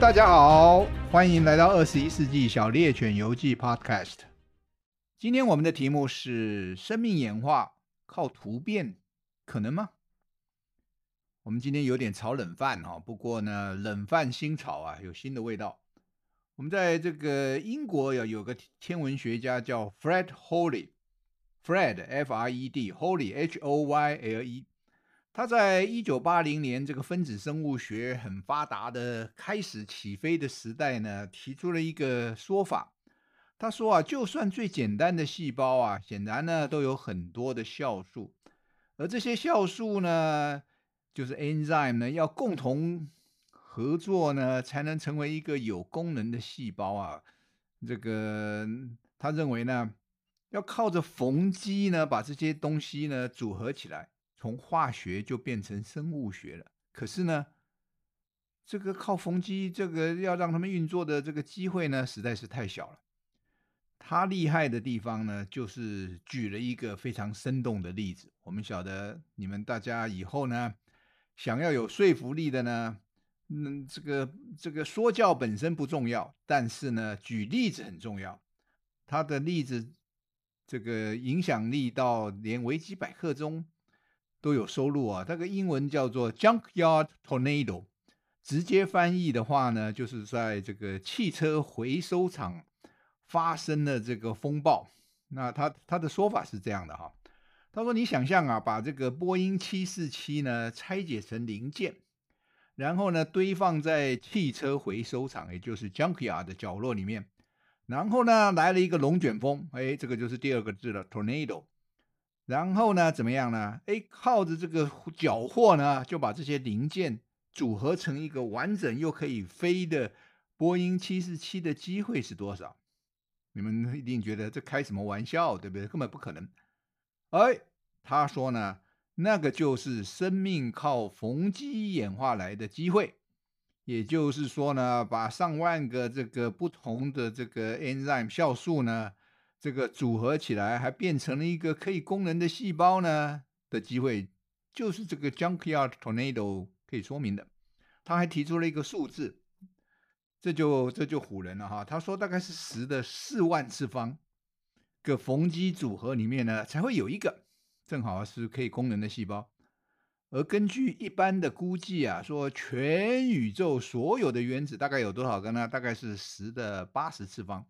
大家好，欢迎来到二十一世纪小猎犬游记 Podcast。今天我们的题目是：生命演化靠突变可能吗？我们今天有点炒冷饭哈，不过呢，冷饭新炒啊，有新的味道。我们在这个英国有有个天文学家叫 Fred Hoyle，Fred F R E D Hoyle H O Y L E。他在一九八零年这个分子生物学很发达的开始起飞的时代呢，提出了一个说法。他说啊，就算最简单的细胞啊，显然呢都有很多的酵素，而这些酵素呢，就是 enzyme 呢，要共同合作呢，才能成为一个有功能的细胞啊。这个他认为呢，要靠着缝机呢，把这些东西呢组合起来，从化学就变成生物学了。可是呢，这个靠风机，这个要让他们运作的这个机会呢，实在是太小了。他厉害的地方呢，就是举了一个非常生动的例子。我们晓得，你们大家以后呢。想要有说服力的呢，嗯，这个这个说教本身不重要，但是呢，举例子很重要。他的例子这个影响力到连维基百科中都有收录啊。这个英文叫做 “junkyard tornado”，直接翻译的话呢，就是在这个汽车回收厂发生的这个风暴。那他他的说法是这样的哈。他说：“你想象啊，把这个波音七四七呢拆解成零件，然后呢堆放在汽车回收厂，也就是 junkyard 的角落里面。然后呢来了一个龙卷风，哎，这个就是第二个字了，tornado。然后呢怎么样呢？哎，靠着这个缴获呢，就把这些零件组合成一个完整又可以飞的波音七四七的机会是多少？你们一定觉得这开什么玩笑，对不对？根本不可能。”哎，他说呢，那个就是生命靠缝机演化来的机会，也就是说呢，把上万个这个不同的这个 enzyme 酵素呢，这个组合起来，还变成了一个可以功能的细胞呢的机会，就是这个 junkyard tornado 可以说明的。他还提出了一个数字，这就这就唬人了哈。他说大概是十的四万次方。个缝机组合里面呢，才会有一个正好是可以功能的细胞。而根据一般的估计啊，说全宇宙所有的原子大概有多少个呢？大概是十的八十次方。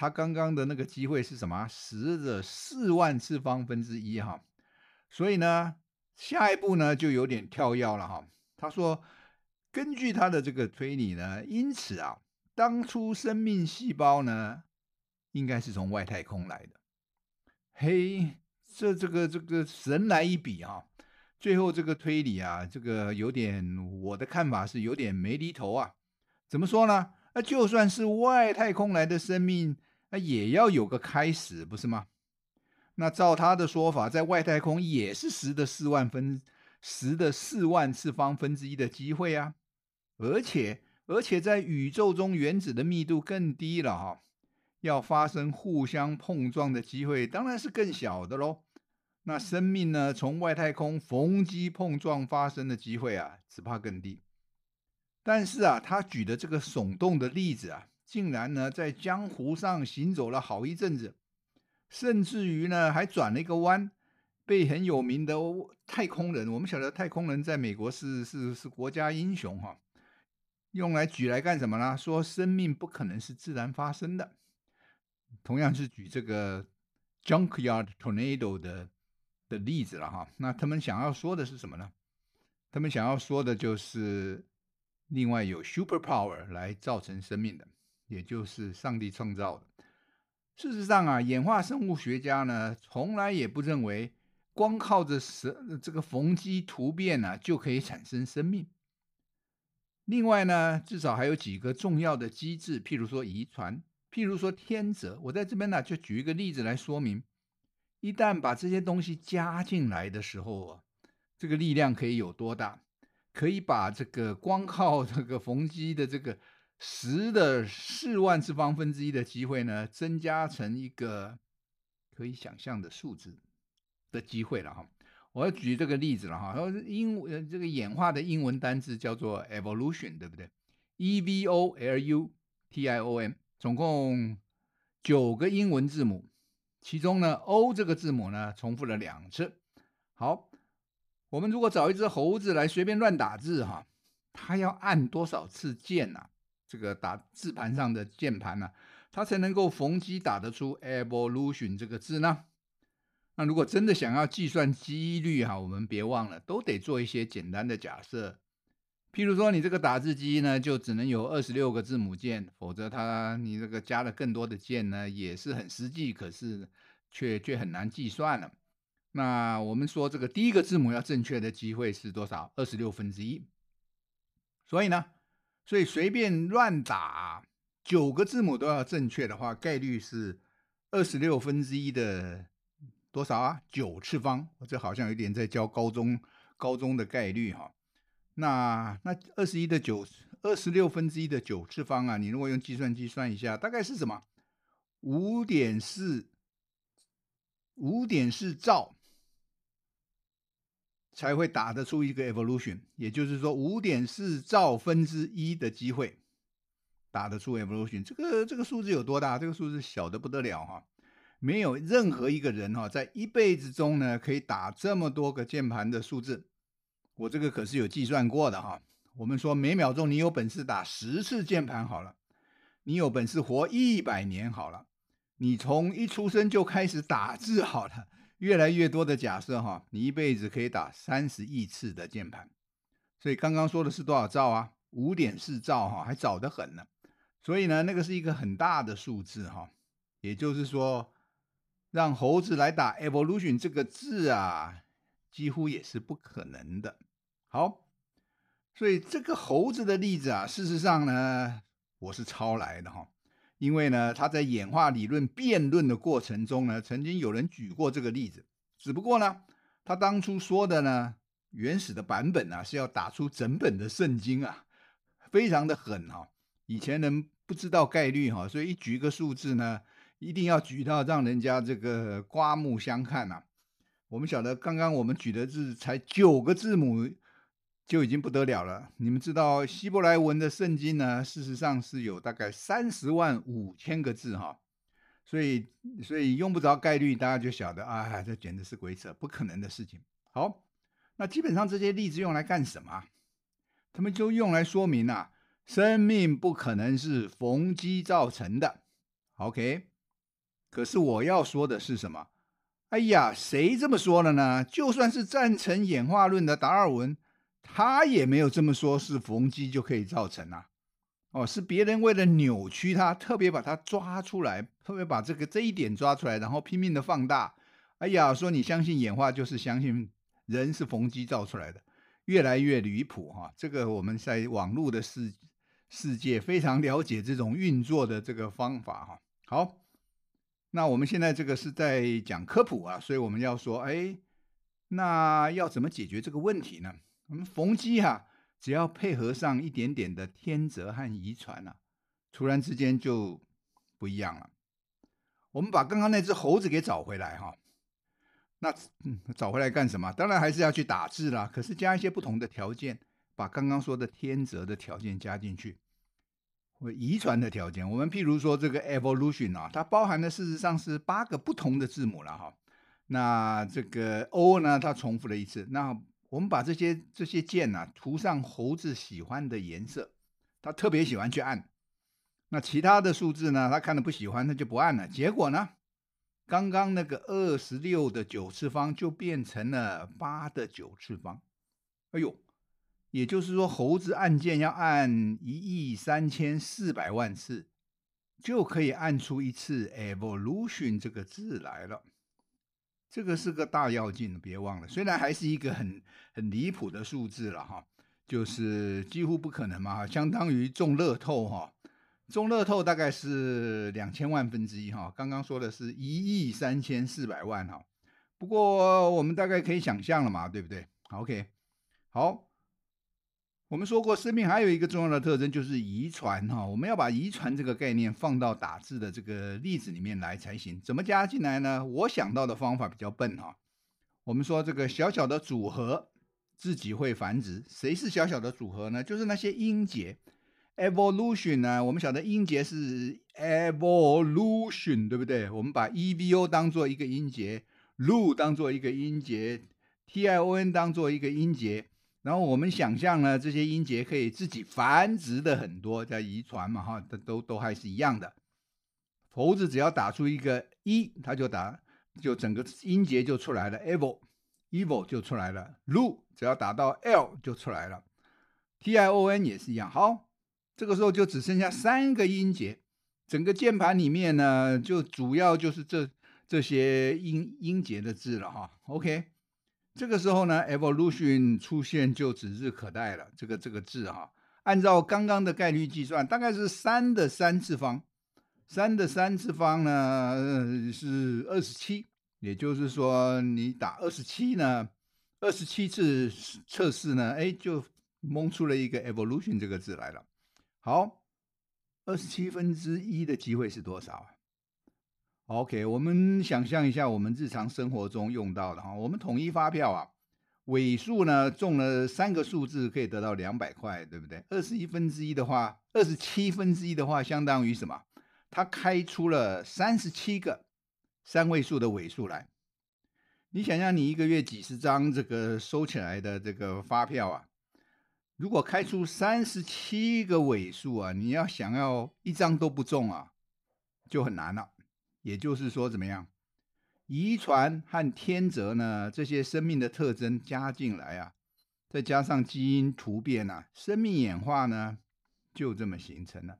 他刚刚的那个机会是什么？十的四万次方分之一哈。所以呢，下一步呢就有点跳跃了哈。他说，根据他的这个推理呢，因此啊，当初生命细胞呢。应该是从外太空来的，嘿，这这个这个神来一笔啊！最后这个推理啊，这个有点，我的看法是有点没厘头啊。怎么说呢？那就算是外太空来的生命，那也要有个开始，不是吗？那照他的说法，在外太空也是十的四万分，十的四万次方分之一的机会啊！而且而且在宇宙中，原子的密度更低了哈。要发生互相碰撞的机会当然是更小的喽。那生命呢？从外太空逢机碰撞发生的机会啊，只怕更低。但是啊，他举的这个耸动的例子啊，竟然呢在江湖上行走了好一阵子，甚至于呢还转了一个弯，被很有名的太空人，我们晓得太空人在美国是是是国家英雄哈，用来举来干什么呢？说生命不可能是自然发生的。同样是举这个 junkyard tornado 的的例子了哈，那他们想要说的是什么呢？他们想要说的就是另外有 superpower 来造成生命的，也就是上帝创造的。事实上啊，演化生物学家呢，从来也不认为光靠着这个缝机突变呢，就可以产生生命。另外呢，至少还有几个重要的机制，譬如说遗传。譬如说天择，我在这边呢就举一个例子来说明：一旦把这些东西加进来的时候啊，这个力量可以有多大？可以把这个光靠这个缝机的这个十的四万次方分之一的机会呢，增加成一个可以想象的数字的机会了哈。我要举这个例子了哈，说英文这个演化的英文单字叫做 evolution，对不对？？E V O L U T I O N，总共九个英文字母，其中呢 O 这个字母呢重复了两次。好，我们如果找一只猴子来随便乱打字哈，它要按多少次键呢？这个打字盘上的键盘呢，它才能够逢机打得出 evolution 这个字呢？那如果真的想要计算几率哈，我们别忘了都得做一些简单的假设。譬如说，你这个打字机呢，就只能有二十六个字母键，否则它你这个加了更多的键呢，也是很实际，可是却却很难计算了。那我们说这个第一个字母要正确的机会是多少？二十六分之一。所以呢，所以随便乱打九个字母都要正确的话，概率是二十六分之一的多少啊？九次方。我这好像有点在教高中高中的概率哈。那那二十一的九，二十六分之一的九次方啊，你如果用计算机算一下，大概是什么？五点四，五点四兆才会打得出一个 evolution，也就是说五点四兆分之一的机会打得出 evolution。这个这个数字有多大？这个数字小得不得了哈！没有任何一个人哈，在一辈子中呢，可以打这么多个键盘的数字。我这个可是有计算过的哈，我们说每秒钟你有本事打十次键盘好了，你有本事活一百年好了，你从一出生就开始打字好了，越来越多的假设哈，你一辈子可以打三十亿次的键盘，所以刚刚说的是多少兆啊？五点四兆哈，还早得很呢。所以呢，那个是一个很大的数字哈，也就是说，让猴子来打 evolution 这个字啊，几乎也是不可能的。好，所以这个猴子的例子啊，事实上呢，我是抄来的哈，因为呢，他在演化理论辩论的过程中呢，曾经有人举过这个例子，只不过呢，他当初说的呢，原始的版本啊，是要打出整本的圣经啊，非常的狠哈。以前人不知道概率哈，所以一举一个数字呢，一定要举到让人家这个刮目相看呐。我们晓得，刚刚我们举的字才九个字母。就已经不得了了。你们知道希伯来文的圣经呢？事实上是有大概三十万五千个字哈，所以所以用不着概率，大家就晓得啊，这简直是鬼扯，不可能的事情。好，那基本上这些例子用来干什么？他们就用来说明啊，生命不可能是逢机造成的。OK，可是我要说的是什么？哎呀，谁这么说了呢？就算是赞成演化论的达尔文。他也没有这么说，是逢机就可以造成啊，哦，是别人为了扭曲他，特别把他抓出来，特别把这个这一点抓出来，然后拼命的放大。哎呀，说你相信演化，就是相信人是逢机造出来的，越来越离谱哈。这个我们在网络的世世界非常了解这种运作的这个方法哈。好，那我们现在这个是在讲科普啊，所以我们要说，哎，那要怎么解决这个问题呢？我们逢机哈，只要配合上一点点的天择和遗传啊，突然之间就不一样了。我们把刚刚那只猴子给找回来哈，那嗯，找回来干什么？当然还是要去打字啦。可是加一些不同的条件，把刚刚说的天择的条件加进去，或遗传的条件。我们譬如说这个 evolution 啊，它包含的事实上是八个不同的字母了哈。那这个 O 呢，它重复了一次。那我们把这些这些键呢涂上猴子喜欢的颜色，他特别喜欢去按。那其他的数字呢，他看了不喜欢，他就不按了。结果呢，刚刚那个二十六的九次方就变成了八的九次方。哎呦，也就是说，猴子按键要按一亿三千四百万次，就可以按出一次 evolution 这个字来了。这个是个大要紧，别忘了。虽然还是一个很很离谱的数字了哈，就是几乎不可能嘛，相当于中乐透哈，中乐透大概是两千万分之一哈。刚刚说的是一亿三千四百万哈，不过我们大概可以想象了嘛，对不对？OK，好。我们说过，生命还有一个重要的特征就是遗传哈。我们要把遗传这个概念放到打字的这个例子里面来才行。怎么加进来呢？我想到的方法比较笨哈。我们说这个小小的组合自己会繁殖，谁是小小的组合呢？就是那些音节 evolution 呢，我们晓得音节是 evolution，对不对？我们把 evo 当做一个音节，lu 当做一个音节，tion 当做一个音节，然后我们想象呢，这些音节可以自己繁殖的很多，在遗传嘛，哈，都都都还是一样的。猴子只要打出一个一它就打，就整个音节就出来了，evo，evo 就出来了，lu 只要打到 l 就出来了，tion 也是一样，好。这个时候就只剩下三个音节，整个键盘里面呢，就主要就是这这些音音节的字了哈。OK，这个时候呢，evolution 出现就指日可待了。这个这个字哈，按照刚刚的概率计算，大概是三的三次方，三的三次方呢是二十七，也就是说你打二十七呢，二十七次测试呢，哎，就蒙出了一个 evolution 这个字来了。好，二十七分之一的机会是多少？OK，我们想象一下，我们日常生活中用到的哈，我们统一发票啊，尾数呢中了三个数字可以得到两百块，对不对？二十一分之一的话，二十七分之一的话，相当于什么？它开出了三十七个三位数的尾数来。你想想，你一个月几十张这个收起来的这个发票啊？如果开出三十七个尾数啊，你要想要一张都不中啊，就很难了。也就是说，怎么样？遗传和天择呢？这些生命的特征加进来啊，再加上基因突变啊，生命演化呢，就这么形成了。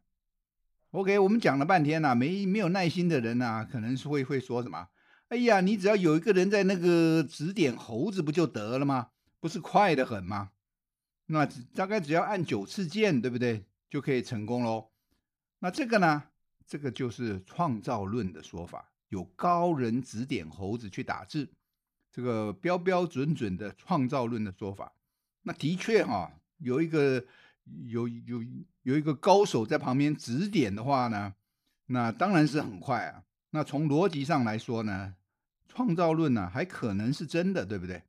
OK，我们讲了半天呐、啊，没没有耐心的人呢、可能是会会说什么？哎呀，你只要有一个人在那个指点猴子不就得了吗？不是快得很吗？那大概只要按九次键，对不对？就可以成功喽。那这个呢？这个就是创造论的说法，有高人指点猴子去打字，这个标标准准的创造论的说法。那的确哈，有一个有有有一个高手在旁边指点的话呢，那当然是很快啊。那从逻辑上来说呢，创造论呢还可能是真的，对不对？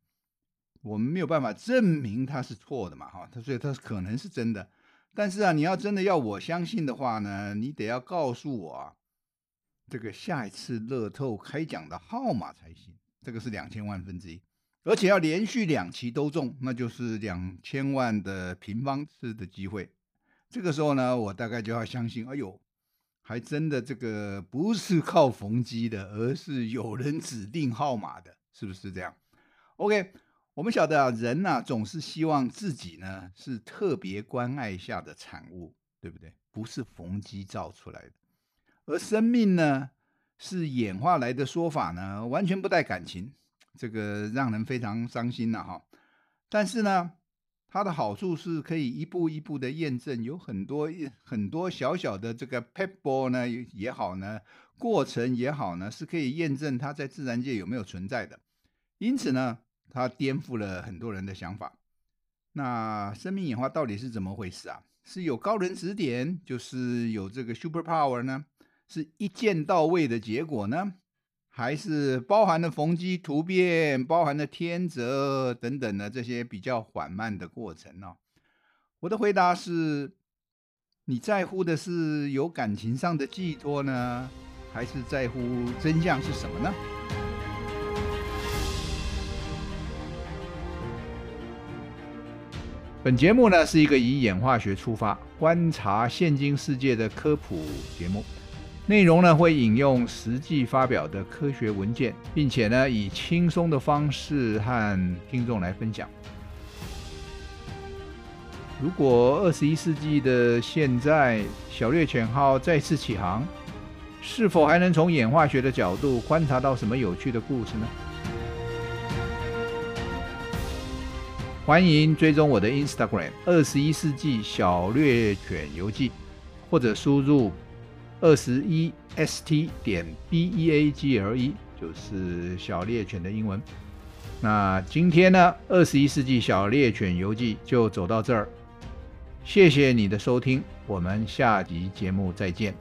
我们没有办法证明它是错的嘛，哈，它所以它可能是真的，但是啊，你要真的要我相信的话呢，你得要告诉我啊，这个下一次乐透开奖的号码才行，这个是两千万分之一，而且要连续两期都中，那就是两千万的平方次的机会，这个时候呢，我大概就要相信，哎呦，还真的这个不是靠逢机的，而是有人指定号码的，是不是这样？OK。我们晓得啊，人呐总是希望自己呢是特别关爱下的产物，对不对？不是逢机造出来的。而生命呢是演化来的说法呢，完全不带感情，这个让人非常伤心呐哈。但是呢，它的好处是可以一步一步的验证，有很多很多小小的这个 pebble 呢也好呢，过程也好呢，是可以验证它在自然界有没有存在的。因此呢。它颠覆了很多人的想法。那生命演化到底是怎么回事啊？是有高人指点，就是有这个 super power 呢？是一键到位的结果呢？还是包含了逢机突变、包含了天择等等的这些比较缓慢的过程呢？我的回答是：你在乎的是有感情上的寄托呢，还是在乎真相是什么呢？本节目呢是一个以演化学出发，观察现今世界的科普节目，内容呢会引用实际发表的科学文件，并且呢以轻松的方式和听众来分享。如果二十一世纪的现在，小猎犬号再次起航，是否还能从演化学的角度观察到什么有趣的故事呢？欢迎追踪我的 Instagram 二十一世纪小猎犬游记，或者输入二十一 st 点 b e a g l e，就是小猎犬的英文。那今天呢，二十一世纪小猎犬游记就走到这儿，谢谢你的收听，我们下集节目再见。